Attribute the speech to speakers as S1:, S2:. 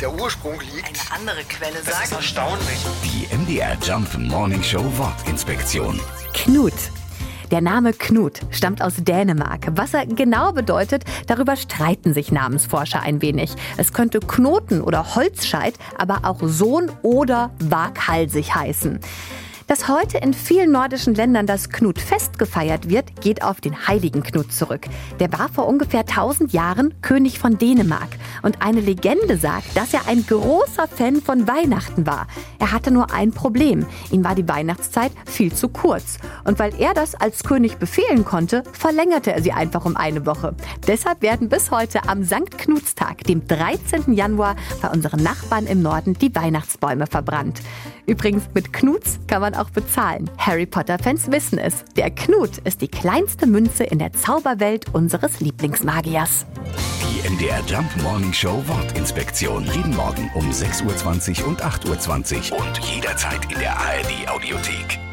S1: der Ursprung liegt.
S2: Eine andere Quelle
S1: Das ist
S2: sagt.
S1: erstaunlich.
S3: Die MDR Jump Morning Show Wortinspektion.
S4: Knut. Der Name Knut stammt aus Dänemark. Was er genau bedeutet, darüber streiten sich Namensforscher ein wenig. Es könnte Knoten oder Holzscheit, aber auch Sohn oder waghalsig heißen. Dass heute in vielen nordischen Ländern das Knutfest gefeiert wird, geht auf den heiligen Knut zurück. Der war vor ungefähr 1000 Jahren König von Dänemark. Und eine Legende sagt, dass er ein großer Fan von Weihnachten war. Er hatte nur ein Problem. Ihm war die Weihnachtszeit viel zu kurz. Und weil er das als König befehlen konnte, verlängerte er sie einfach um eine Woche. Deshalb werden bis heute am Sankt Knutstag, dem 13. Januar, bei unseren Nachbarn im Norden die Weihnachtsbäume verbrannt. Übrigens, mit Knuts kann man auch bezahlen. Harry Potter-Fans wissen es. Der Knut ist die kleinste Münze in der Zauberwelt unseres Lieblingsmagiers.
S3: Die MDR Jump Morning Show Wortinspektion. Jeden Morgen um 6.20 Uhr und 8.20 Uhr und jederzeit in der ARD Audiothek.